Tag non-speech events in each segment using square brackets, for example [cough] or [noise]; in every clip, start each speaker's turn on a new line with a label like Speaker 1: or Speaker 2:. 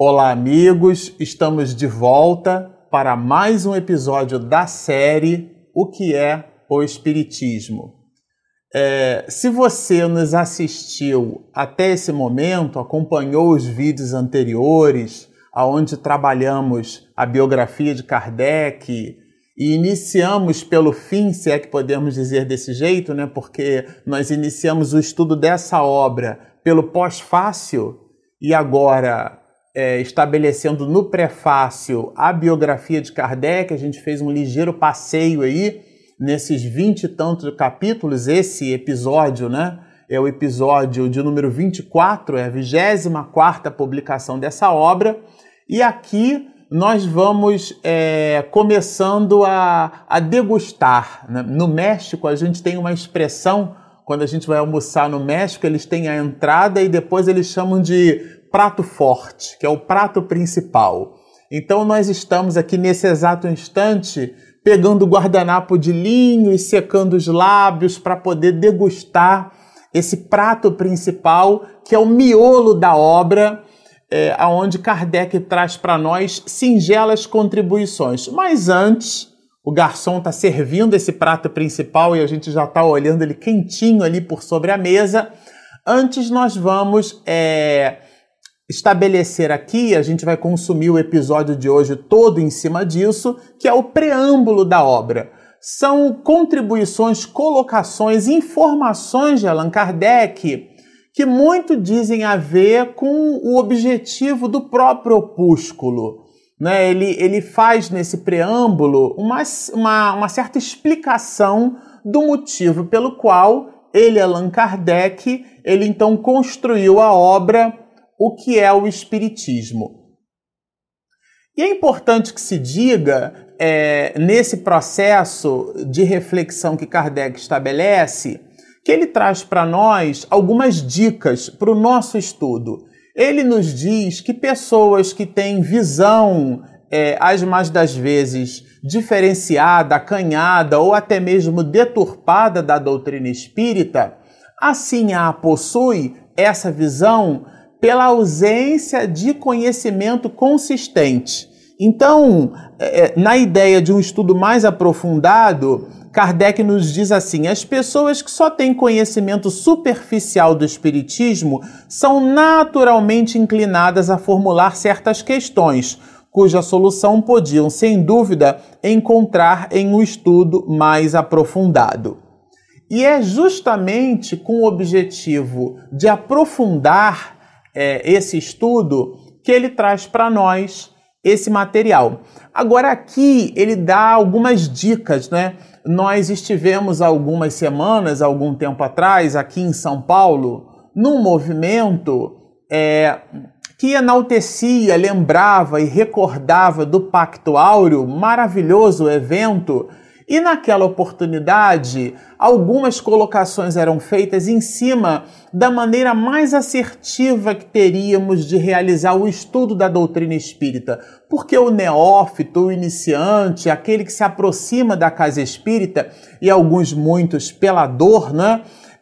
Speaker 1: Olá, amigos, estamos de volta para mais um episódio da série O que é o Espiritismo. É, se você nos assistiu até esse momento, acompanhou os vídeos anteriores, aonde trabalhamos a biografia de Kardec e iniciamos pelo fim, se é que podemos dizer desse jeito, né? Porque nós iniciamos o estudo dessa obra pelo pós-fácil e agora é, estabelecendo no prefácio a biografia de Kardec, a gente fez um ligeiro passeio aí nesses vinte e tantos capítulos. Esse episódio, né? É o episódio de número 24, é a 24 publicação dessa obra. E aqui nós vamos é, começando a, a degustar. Né? No México, a gente tem uma expressão, quando a gente vai almoçar no México, eles têm a entrada e depois eles chamam de prato forte, que é o prato principal. Então nós estamos aqui nesse exato instante pegando o guardanapo de linho e secando os lábios para poder degustar esse prato principal, que é o miolo da obra, é, aonde Kardec traz para nós singelas contribuições. Mas antes, o garçom está servindo esse prato principal e a gente já está olhando ele quentinho ali por sobre a mesa. Antes, nós vamos é, estabelecer aqui, a gente vai consumir o episódio de hoje todo em cima disso, que é o preâmbulo da obra. São contribuições, colocações, informações de Allan Kardec que muito dizem a ver com o objetivo do próprio opúsculo. Né? Ele, ele faz nesse preâmbulo uma, uma, uma certa explicação do motivo pelo qual ele, Allan Kardec, ele então construiu a obra o que é o Espiritismo. E é importante que se diga, é, nesse processo de reflexão que Kardec estabelece, que ele traz para nós algumas dicas para o nosso estudo. Ele nos diz que pessoas que têm visão, é, as mais das vezes, diferenciada, acanhada ou até mesmo deturpada da doutrina espírita, assim a possui essa visão pela ausência de conhecimento consistente. Então, é, é, na ideia de um estudo mais aprofundado, Kardec nos diz assim: as pessoas que só têm conhecimento superficial do Espiritismo são naturalmente inclinadas a formular certas questões, cuja solução podiam, sem dúvida, encontrar em um estudo mais aprofundado. E é justamente com o objetivo de aprofundar é, esse estudo que ele traz para nós esse material. Agora aqui ele dá algumas dicas, né? Nós estivemos algumas semanas, algum tempo atrás, aqui em São Paulo, num movimento é, que enaltecia, lembrava e recordava do Pacto Áureo, maravilhoso evento e naquela oportunidade, algumas colocações eram feitas em cima da maneira mais assertiva que teríamos de realizar o estudo da doutrina espírita. Porque o neófito, o iniciante, aquele que se aproxima da casa espírita, e alguns muitos pela dor, né?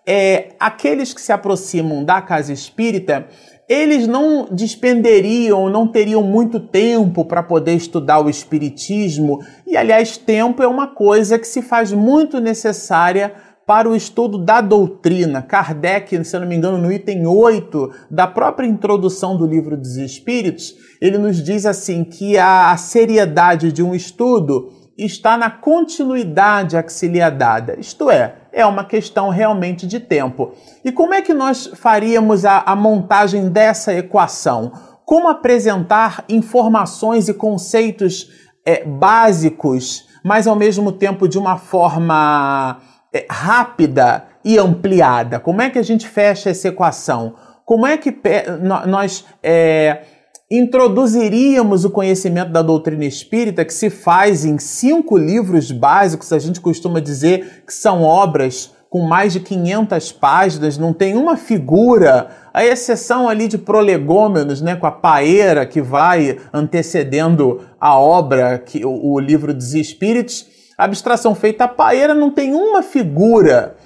Speaker 1: É, aqueles que se aproximam da casa espírita, eles não despenderiam, não teriam muito tempo para poder estudar o Espiritismo, e aliás, tempo é uma coisa que se faz muito necessária para o estudo da doutrina. Kardec, se eu não me engano, no item 8 da própria introdução do livro dos Espíritos, ele nos diz assim que a seriedade de um estudo está na continuidade que é isto é, é uma questão realmente de tempo. E como é que nós faríamos a, a montagem dessa equação? Como apresentar informações e conceitos é, básicos, mas ao mesmo tempo de uma forma é, rápida e ampliada? Como é que a gente fecha essa equação? Como é que nós é, introduziríamos o conhecimento da doutrina espírita, que se faz em cinco livros básicos, a gente costuma dizer que são obras com mais de 500 páginas, não tem uma figura, a exceção ali de prolegômenos, né, com a paeira que vai antecedendo a obra, que o, o livro dos Espíritos, a abstração feita a paeira não tem uma figura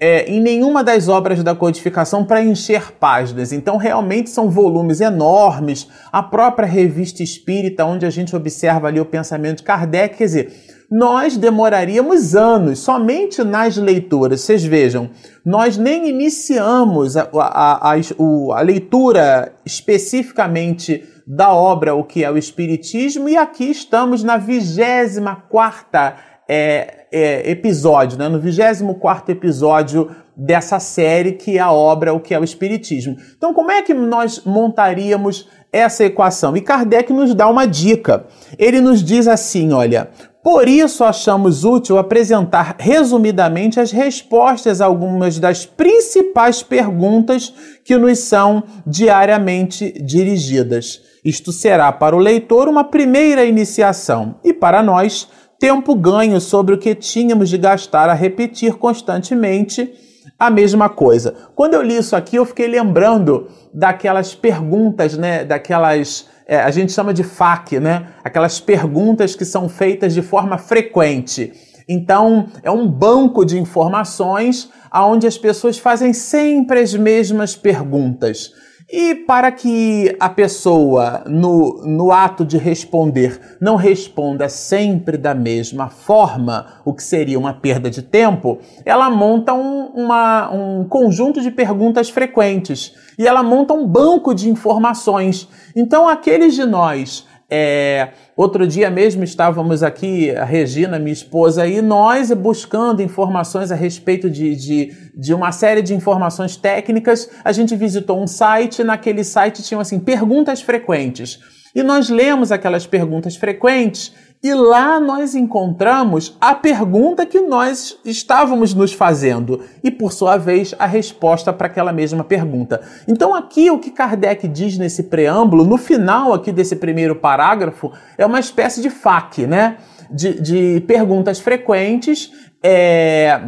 Speaker 1: é, em nenhuma das obras da codificação para encher páginas. Então, realmente são volumes enormes. A própria revista espírita, onde a gente observa ali o pensamento de Kardec, quer dizer, nós demoraríamos anos somente nas leituras. Vocês vejam, nós nem iniciamos a, a, a, a leitura especificamente da obra O que é o Espiritismo, e aqui estamos na 24 é, é, episódio, né? no 24 episódio dessa série, que é a obra O que é o Espiritismo. Então, como é que nós montaríamos essa equação? E Kardec nos dá uma dica. Ele nos diz assim: olha, por isso achamos útil apresentar resumidamente as respostas a algumas das principais perguntas que nos são diariamente dirigidas. Isto será para o leitor uma primeira iniciação e para nós tempo ganho sobre o que tínhamos de gastar a repetir constantemente a mesma coisa. Quando eu li isso aqui, eu fiquei lembrando daquelas perguntas, né, daquelas é, a gente chama de FAQ, né? Aquelas perguntas que são feitas de forma frequente. Então, é um banco de informações onde as pessoas fazem sempre as mesmas perguntas. E para que a pessoa, no, no ato de responder, não responda sempre da mesma forma, o que seria uma perda de tempo, ela monta um, uma, um conjunto de perguntas frequentes e ela monta um banco de informações. Então, aqueles de nós é, outro dia mesmo estávamos aqui, a Regina, minha esposa, e nós buscando informações a respeito de, de, de uma série de informações técnicas. A gente visitou um site, naquele site tinham assim perguntas frequentes. E nós lemos aquelas perguntas frequentes e lá nós encontramos a pergunta que nós estávamos nos fazendo e, por sua vez, a resposta para aquela mesma pergunta. Então, aqui o que Kardec diz nesse preâmbulo, no final aqui desse primeiro parágrafo, é uma espécie de FAQ, né? De, de perguntas frequentes. É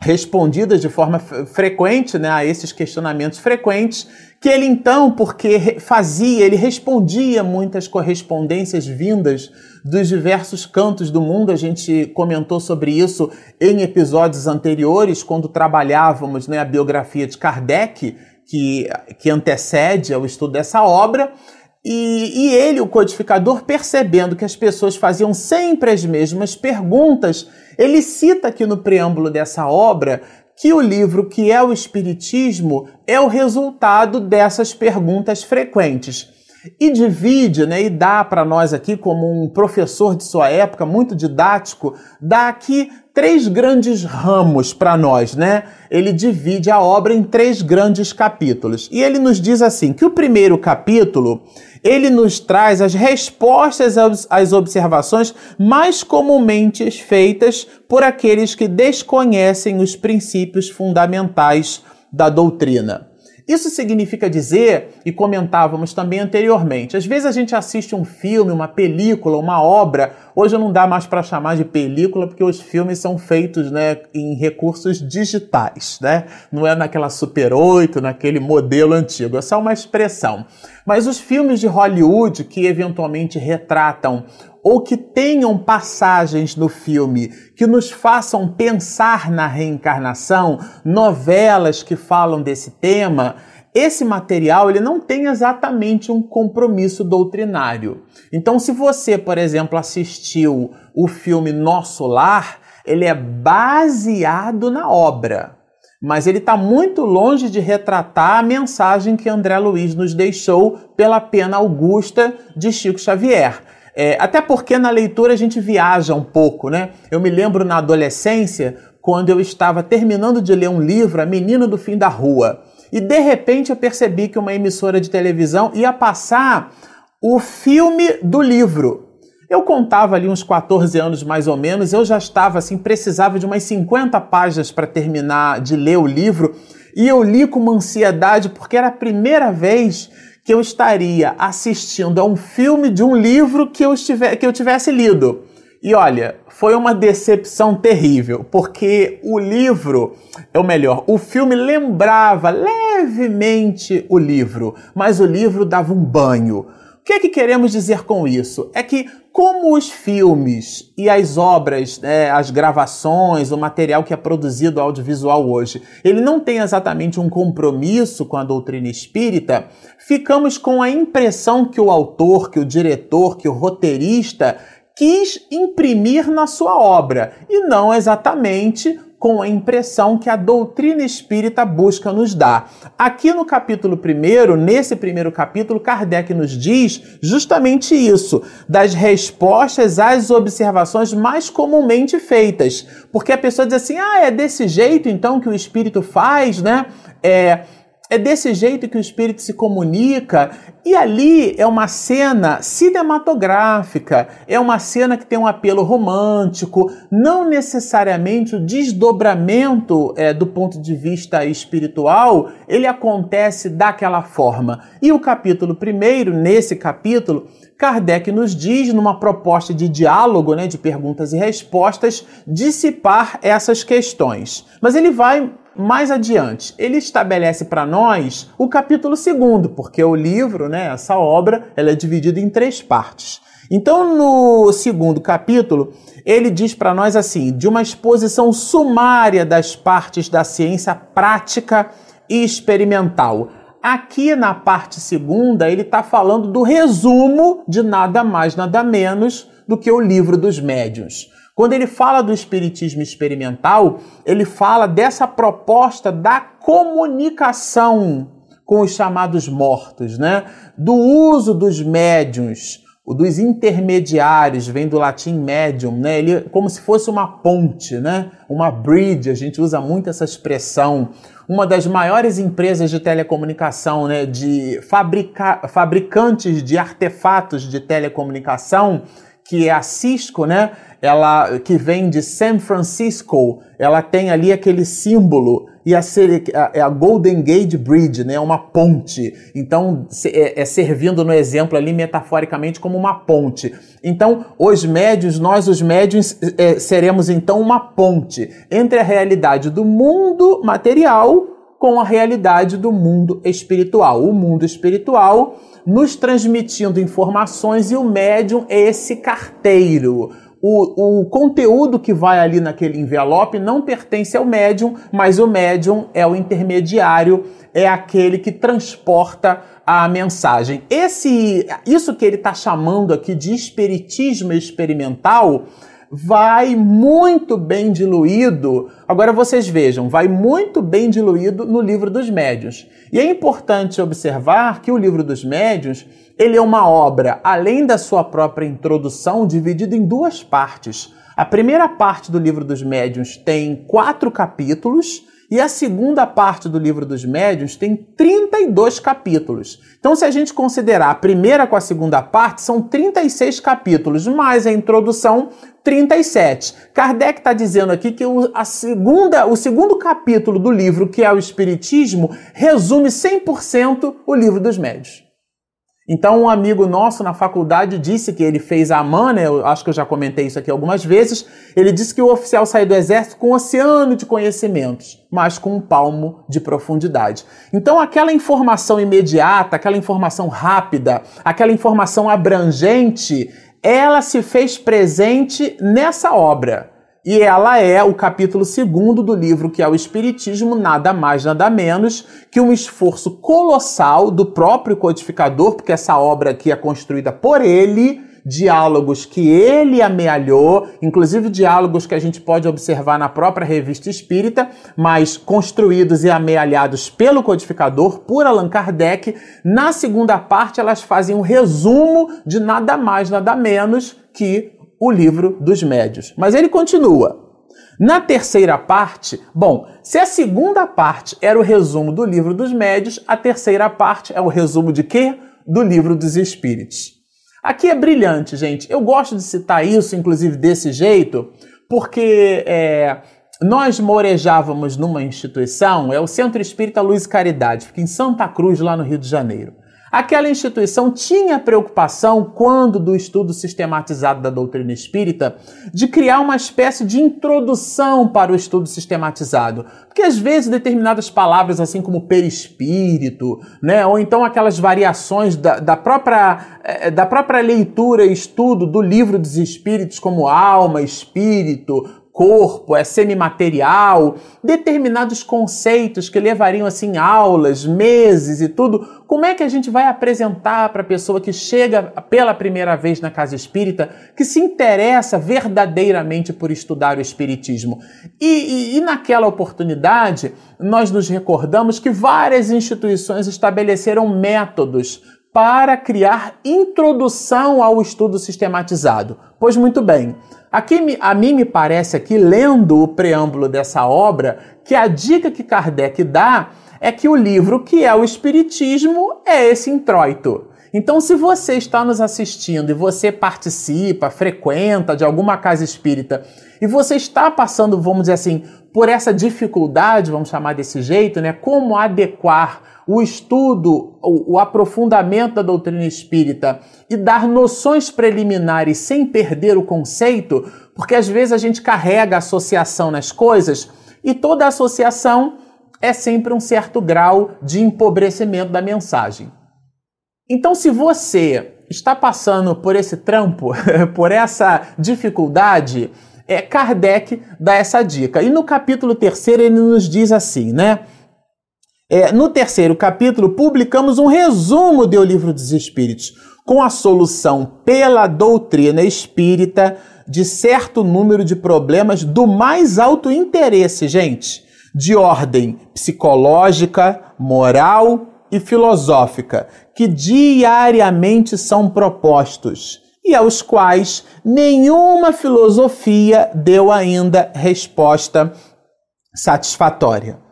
Speaker 1: respondidas de forma frequente né, a esses questionamentos frequentes, que ele então, porque fazia, ele respondia muitas correspondências vindas dos diversos cantos do mundo. A gente comentou sobre isso em episódios anteriores, quando trabalhávamos né, a biografia de Kardec, que, que antecede ao estudo dessa obra. E, e, ele, o codificador, percebendo que as pessoas faziam sempre as mesmas perguntas, ele cita aqui no preâmbulo dessa obra que o livro que é o Espiritismo é o resultado dessas perguntas frequentes e divide, né, e dá para nós aqui, como um professor de sua época, muito didático, dá aqui três grandes ramos para nós, né? Ele divide a obra em três grandes capítulos. E ele nos diz assim, que o primeiro capítulo, ele nos traz as respostas às observações mais comumente feitas por aqueles que desconhecem os princípios fundamentais da doutrina. Isso significa dizer, e comentávamos também anteriormente, às vezes a gente assiste um filme, uma película, uma obra. Hoje não dá mais para chamar de película porque os filmes são feitos né, em recursos digitais, né? Não é naquela Super 8, naquele modelo antigo, é só uma expressão. Mas os filmes de Hollywood que eventualmente retratam ou que tenham passagens no filme que nos façam pensar na reencarnação, novelas que falam desse tema, esse material ele não tem exatamente um compromisso doutrinário. Então, se você, por exemplo, assistiu o filme Nosso Lar, ele é baseado na obra, mas ele está muito longe de retratar a mensagem que André Luiz nos deixou pela pena augusta de Chico Xavier. É, até porque na leitura a gente viaja um pouco, né? Eu me lembro na adolescência, quando eu estava terminando de ler um livro, A Menina do Fim da Rua, e de repente eu percebi que uma emissora de televisão ia passar o filme do livro. Eu contava ali uns 14 anos mais ou menos, eu já estava assim, precisava de umas 50 páginas para terminar de ler o livro, e eu li com uma ansiedade porque era a primeira vez que eu estaria assistindo a um filme de um livro que eu, estiver, que eu tivesse lido. E olha, foi uma decepção terrível, porque o livro, ou melhor, o filme lembrava levemente o livro, mas o livro dava um banho. O que é que queremos dizer com isso? É que como os filmes e as obras, né, as gravações, o material que é produzido audiovisual hoje, ele não tem exatamente um compromisso com a doutrina espírita, ficamos com a impressão que o autor, que o diretor, que o roteirista quis imprimir na sua obra e não exatamente com a impressão que a doutrina espírita busca nos dar. Aqui no capítulo 1, nesse primeiro capítulo, Kardec nos diz justamente isso, das respostas às observações mais comumente feitas. Porque a pessoa diz assim: ah, é desse jeito então que o espírito faz, né? É é desse jeito que o espírito se comunica, e ali é uma cena cinematográfica, é uma cena que tem um apelo romântico, não necessariamente o desdobramento é, do ponto de vista espiritual, ele acontece daquela forma. E o capítulo primeiro, nesse capítulo, Kardec nos diz, numa proposta de diálogo, né, de perguntas e respostas, dissipar essas questões. Mas ele vai mais adiante, ele estabelece para nós o capítulo segundo, porque o livro, né, essa obra, ela é dividida em três partes. Então, no segundo capítulo, ele diz para nós assim: de uma exposição sumária das partes da ciência prática e experimental. Aqui na parte segunda, ele está falando do resumo de nada mais, nada menos do que o livro dos médiuns. Quando ele fala do espiritismo experimental, ele fala dessa proposta da comunicação com os chamados mortos, né? Do uso dos médiums, dos intermediários, vem do latim medium, né? Ele como se fosse uma ponte, né? Uma bridge, a gente usa muito essa expressão. Uma das maiores empresas de telecomunicação, né, de fabrica fabricantes de artefatos de telecomunicação, que é a Cisco, né? ela que vem de San Francisco, ela tem ali aquele símbolo e a, é a Golden Gate Bridge, né, uma ponte. Então é, é servindo no exemplo ali metaforicamente como uma ponte. Então os médios, nós os médios é, seremos então uma ponte entre a realidade do mundo material com a realidade do mundo espiritual. O mundo espiritual nos transmitindo informações e o médium é esse carteiro o, o conteúdo que vai ali naquele envelope não pertence ao médium, mas o médium é o intermediário, é aquele que transporta a mensagem. Esse, isso que ele está chamando aqui de espiritismo experimental vai muito bem diluído. Agora vocês vejam, vai muito bem diluído no livro dos médiuns. E é importante observar que o livro dos médiuns ele é uma obra, além da sua própria introdução, dividida em duas partes. A primeira parte do livro dos médiuns tem quatro capítulos e a segunda parte do livro dos médiuns tem 32 capítulos. Então, se a gente considerar a primeira com a segunda parte, são 36 capítulos, mais a introdução, 37. Kardec está dizendo aqui que o, a segunda, o segundo capítulo do livro, que é o Espiritismo, resume 100% o livro dos médiuns. Então, um amigo nosso na faculdade disse que ele fez a AMAN, né? eu acho que eu já comentei isso aqui algumas vezes. Ele disse que o oficial saiu do exército com um oceano de conhecimentos, mas com um palmo de profundidade. Então, aquela informação imediata, aquela informação rápida, aquela informação abrangente, ela se fez presente nessa obra. E ela é o capítulo segundo do livro, que é o Espiritismo, nada mais, nada menos que um esforço colossal do próprio codificador, porque essa obra aqui é construída por ele, diálogos que ele amealhou, inclusive diálogos que a gente pode observar na própria revista espírita, mas construídos e amealhados pelo codificador, por Allan Kardec. Na segunda parte, elas fazem um resumo de nada mais, nada menos que o livro dos médios. Mas ele continua. Na terceira parte, bom, se a segunda parte era o resumo do livro dos médios, a terceira parte é o resumo de quê? Do livro dos espíritos. Aqui é brilhante, gente. Eu gosto de citar isso, inclusive desse jeito, porque é, nós morejávamos numa instituição, é o Centro Espírita Luz e Caridade, fica em Santa Cruz, lá no Rio de Janeiro. Aquela instituição tinha preocupação, quando do estudo sistematizado da doutrina espírita, de criar uma espécie de introdução para o estudo sistematizado. Porque às vezes determinadas palavras, assim como perispírito, né, ou então aquelas variações da, da, própria, eh, da própria leitura e estudo do livro dos espíritos, como alma, espírito, corpo, é semimaterial, determinados conceitos que levariam assim aulas, meses e tudo. Como é que a gente vai apresentar para a pessoa que chega pela primeira vez na casa espírita, que se interessa verdadeiramente por estudar o espiritismo? E, e, e naquela oportunidade, nós nos recordamos que várias instituições estabeleceram métodos para criar introdução ao estudo sistematizado. Pois muito bem, Aqui, a mim me parece aqui, lendo o preâmbulo dessa obra, que a dica que Kardec dá é que o livro que é o Espiritismo é esse introito. Então, se você está nos assistindo e você participa, frequenta de alguma casa espírita e você está passando, vamos dizer assim, por essa dificuldade, vamos chamar desse jeito, né? Como adequar o estudo, o, aprofundamento da doutrina espírita e dar noções preliminares sem perder o conceito, porque às vezes a gente carrega associação nas coisas e toda associação é sempre um certo grau de empobrecimento da mensagem. Então, se você está passando por esse trampo, [laughs] por essa dificuldade, é, Kardec dá essa dica. E no capítulo terceiro ele nos diz assim, né? É, no terceiro capítulo, publicamos um resumo do Livro dos Espíritos, com a solução pela doutrina espírita de certo número de problemas do mais alto interesse, gente, de ordem psicológica, moral e filosófica, que diariamente são propostos e aos quais nenhuma filosofia deu ainda resposta satisfatória.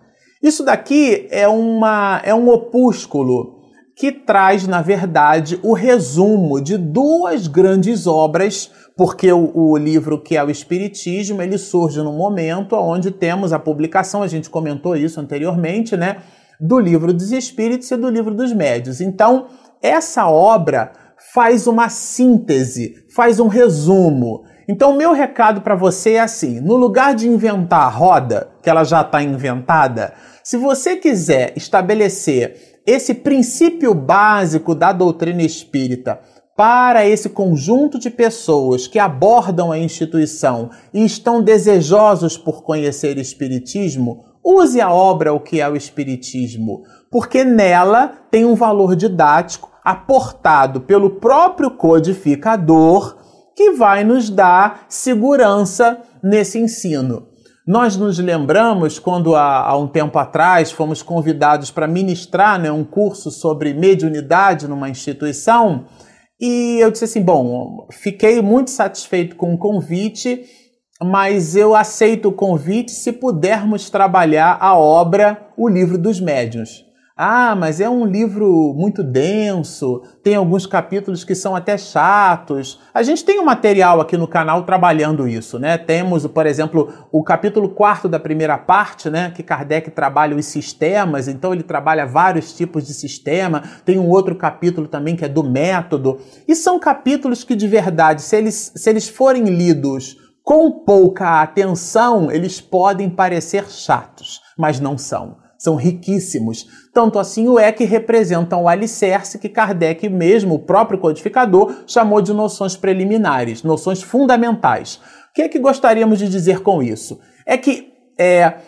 Speaker 1: Isso daqui é, uma, é um opúsculo que traz, na verdade, o resumo de duas grandes obras, porque o, o, livro que é o Espiritismo, ele surge no momento onde temos a publicação, a gente comentou isso anteriormente, né? Do livro dos Espíritos e do livro dos Médios. Então, essa obra faz uma síntese, faz um resumo. Então, meu recado para você é assim: no lugar de inventar a roda, que ela já está inventada, se você quiser estabelecer esse princípio básico da doutrina espírita para esse conjunto de pessoas que abordam a instituição e estão desejosos por conhecer Espiritismo, use a obra O que é o Espiritismo, porque nela tem um valor didático aportado pelo próprio codificador que vai nos dar segurança nesse ensino. Nós nos lembramos quando há, há um tempo atrás fomos convidados para ministrar né, um curso sobre mediunidade numa instituição e eu disse assim: bom, fiquei muito satisfeito com o convite, mas eu aceito o convite se pudermos trabalhar a obra O Livro dos Médiuns. Ah, mas é um livro muito denso, tem alguns capítulos que são até chatos. A gente tem um material aqui no canal trabalhando isso, né? Temos, por exemplo, o capítulo 4 da primeira parte, né? Que Kardec trabalha os sistemas, então ele trabalha vários tipos de sistema. Tem um outro capítulo também que é do método. E são capítulos que, de verdade, se eles, se eles forem lidos com pouca atenção, eles podem parecer chatos, mas não são são riquíssimos. Tanto assim o é que representam o alicerce que Kardec mesmo, o próprio codificador, chamou de noções preliminares, noções fundamentais. O que é que gostaríamos de dizer com isso? É que é,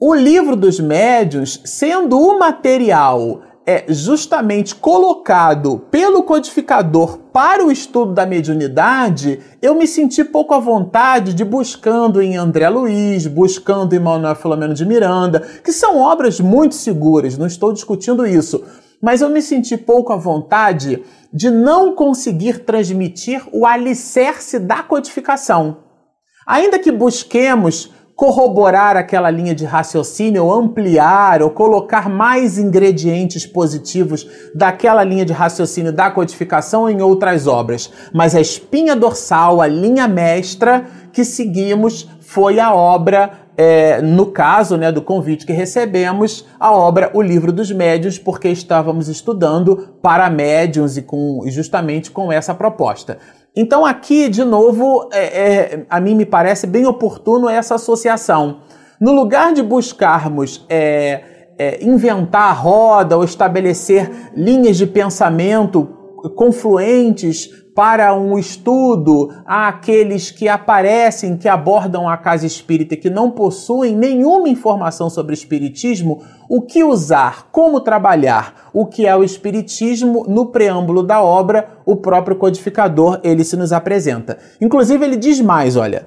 Speaker 1: o livro dos médiuns, sendo o material é justamente colocado pelo codificador para o estudo da mediunidade, eu me senti pouco à vontade de buscando em André Luiz, buscando em Manuel Filomeno de Miranda, que são obras muito seguras, não estou discutindo isso, mas eu me senti pouco à vontade de não conseguir transmitir o alicerce da codificação. Ainda que busquemos corroborar aquela linha de raciocínio, ou ampliar, ou colocar mais ingredientes positivos daquela linha de raciocínio da codificação em outras obras. Mas a espinha dorsal, a linha mestra que seguimos foi a obra é, no caso né, do convite que recebemos, a obra O Livro dos Médios, porque estávamos estudando para médiums e, com, justamente com essa proposta. Então, aqui, de novo, é, é, a mim me parece bem oportuno essa associação. No lugar de buscarmos é, é, inventar a roda ou estabelecer linhas de pensamento confluentes para um estudo àqueles que aparecem, que abordam a casa espírita e que não possuem nenhuma informação sobre espiritismo, o que usar, como trabalhar, o que é o espiritismo no preâmbulo da obra, o próprio codificador ele se nos apresenta. Inclusive ele diz mais, olha,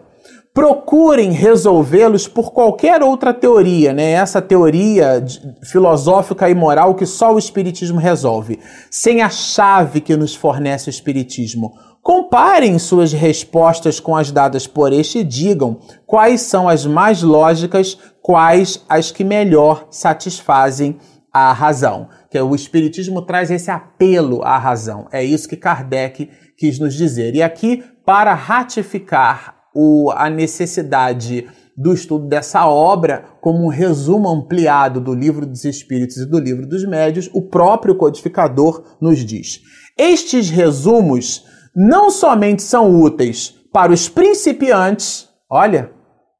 Speaker 1: procurem resolvê-los por qualquer outra teoria, né? Essa teoria filosófica e moral que só o Espiritismo resolve, sem a chave que nos fornece o Espiritismo. Comparem suas respostas com as dadas por este e digam quais são as mais lógicas, quais as que melhor satisfazem a razão. Que o Espiritismo traz esse apelo à razão. É isso que Kardec quis nos dizer. E aqui, para ratificar o, a necessidade do estudo dessa obra como um resumo ampliado do Livro dos Espíritos e do Livro dos Médios, o próprio codificador nos diz. Estes resumos não somente são úteis para os principiantes, olha,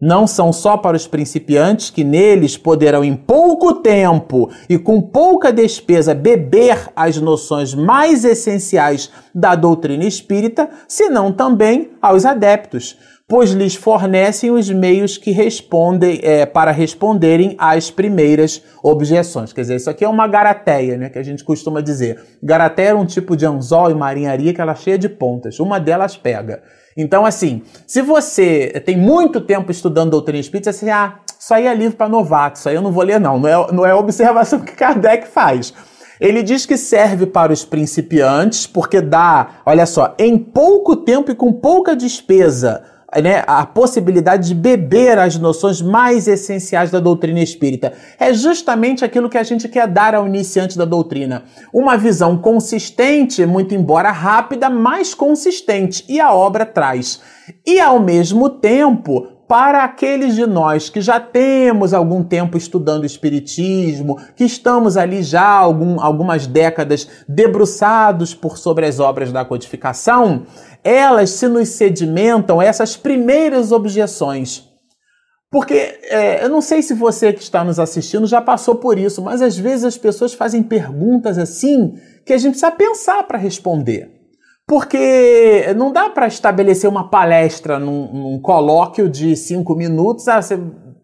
Speaker 1: não são só para os principiantes que neles poderão em pouco tempo e com pouca despesa beber as noções mais essenciais da doutrina espírita, senão também aos adeptos pois lhes fornecem os meios que respondem é, para responderem às primeiras objeções. Quer dizer, isso aqui é uma garateia, né, que a gente costuma dizer. Garateia é um tipo de anzol em marinharia que ela é cheia de pontas. Uma delas pega. Então, assim, se você tem muito tempo estudando doutrina espírita, você ah, isso aí é livro para novato, isso aí eu não vou ler não. Não é, não é a observação [laughs] que Kardec faz. Ele diz que serve para os principiantes, porque dá, olha só, em pouco tempo e com pouca despesa, né, a possibilidade de beber as noções mais essenciais da doutrina espírita. É justamente aquilo que a gente quer dar ao iniciante da doutrina. Uma visão consistente, muito embora rápida, mas consistente, e a obra traz. E ao mesmo tempo, para aqueles de nós que já temos algum tempo estudando Espiritismo, que estamos ali já algum, algumas décadas debruçados por sobre as obras da codificação, elas se nos sedimentam essas primeiras objeções. Porque é, eu não sei se você que está nos assistindo já passou por isso, mas às vezes as pessoas fazem perguntas assim que a gente precisa pensar para responder. Porque não dá para estabelecer uma palestra num, num, colóquio de cinco minutos, ah, você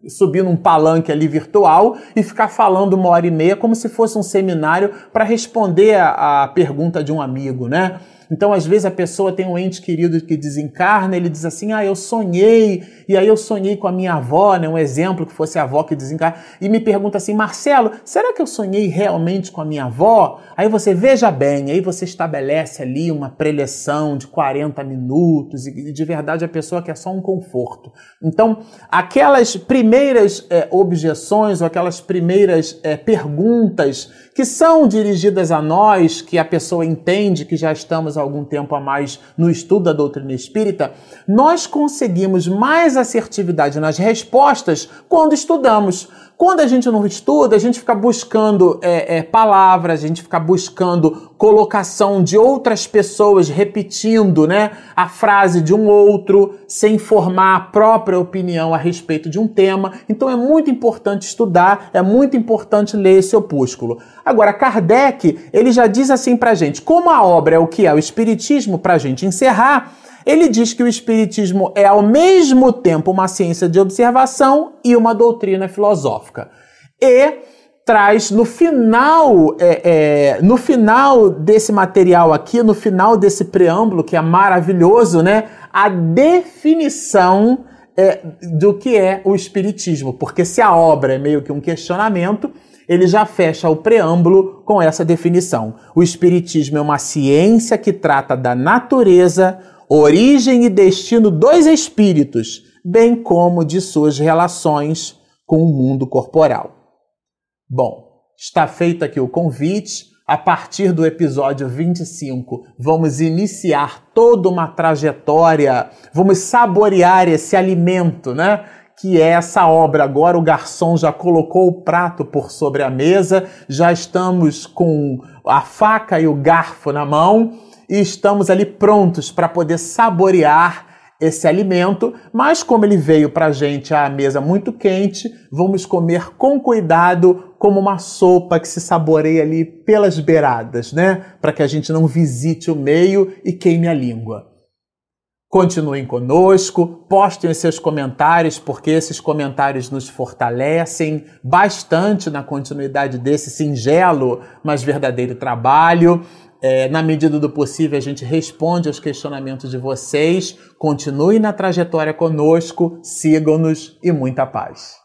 Speaker 1: subir num palanque ali virtual e ficar falando uma hora e meia como se fosse um seminário para responder a, a pergunta de um amigo, né? Então, às vezes, a pessoa tem um ente querido que desencarna, ele diz assim: Ah, eu sonhei, e aí eu sonhei com a minha avó, né? Um exemplo que fosse a avó que desencarna, e me pergunta assim: Marcelo, será que eu sonhei realmente com a minha avó? Aí você veja bem, aí você estabelece ali uma preleção de 40 minutos, e de verdade a pessoa quer só um conforto. Então, aquelas primeiras é, objeções ou aquelas primeiras é, perguntas que são dirigidas a nós, que a pessoa entende que já estamos há algum tempo a mais no estudo da doutrina espírita, nós conseguimos mais assertividade nas respostas quando estudamos. Quando a gente não estuda, a gente fica buscando é, é, palavras, a gente fica buscando colocação de outras pessoas repetindo né, a frase de um outro, sem formar a própria opinião a respeito de um tema. Então é muito importante estudar, é muito importante ler esse opúsculo. Agora, Kardec, ele já diz assim pra gente, como a obra é o que é o Espiritismo, pra gente encerrar, ele diz que o Espiritismo é ao mesmo tempo uma ciência de observação e uma doutrina filosófica. E traz no final, é, é, no final desse material aqui, no final desse preâmbulo, que é maravilhoso, né? A definição é, do que é o Espiritismo. Porque se a obra é meio que um questionamento, ele já fecha o preâmbulo com essa definição. O Espiritismo é uma ciência que trata da natureza, origem e destino dos espíritos, bem como de suas relações com o mundo corporal. Bom, está feito aqui o convite. A partir do episódio 25, vamos iniciar toda uma trajetória, vamos saborear esse alimento, né? Que é essa obra. Agora o garçom já colocou o prato por sobre a mesa, já estamos com a faca e o garfo na mão e estamos ali prontos para poder saborear esse alimento, mas como ele veio para a gente à mesa muito quente, vamos comer com cuidado, como uma sopa que se saboreia ali pelas beiradas, né? Para que a gente não visite o meio e queime a língua. Continuem conosco, postem os seus comentários, porque esses comentários nos fortalecem bastante na continuidade desse singelo, mas verdadeiro trabalho. É, na medida do possível, a gente responde aos questionamentos de vocês. Continue na trajetória conosco, sigam-nos e muita paz.